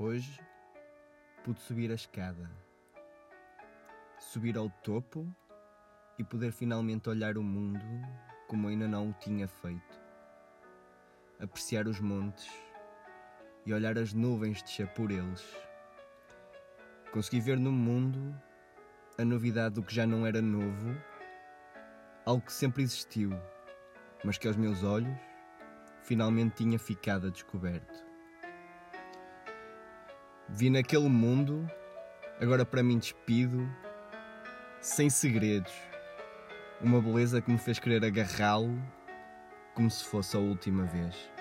Hoje pude subir a escada, subir ao topo e poder finalmente olhar o mundo como ainda não o tinha feito. Apreciar os montes e olhar as nuvens descer por eles. Consegui ver no mundo a novidade do que já não era novo, algo que sempre existiu, mas que aos meus olhos finalmente tinha ficado a descoberto. Vi naquele mundo, agora para mim despido, sem segredos, uma beleza que me fez querer agarrá-lo como se fosse a última vez.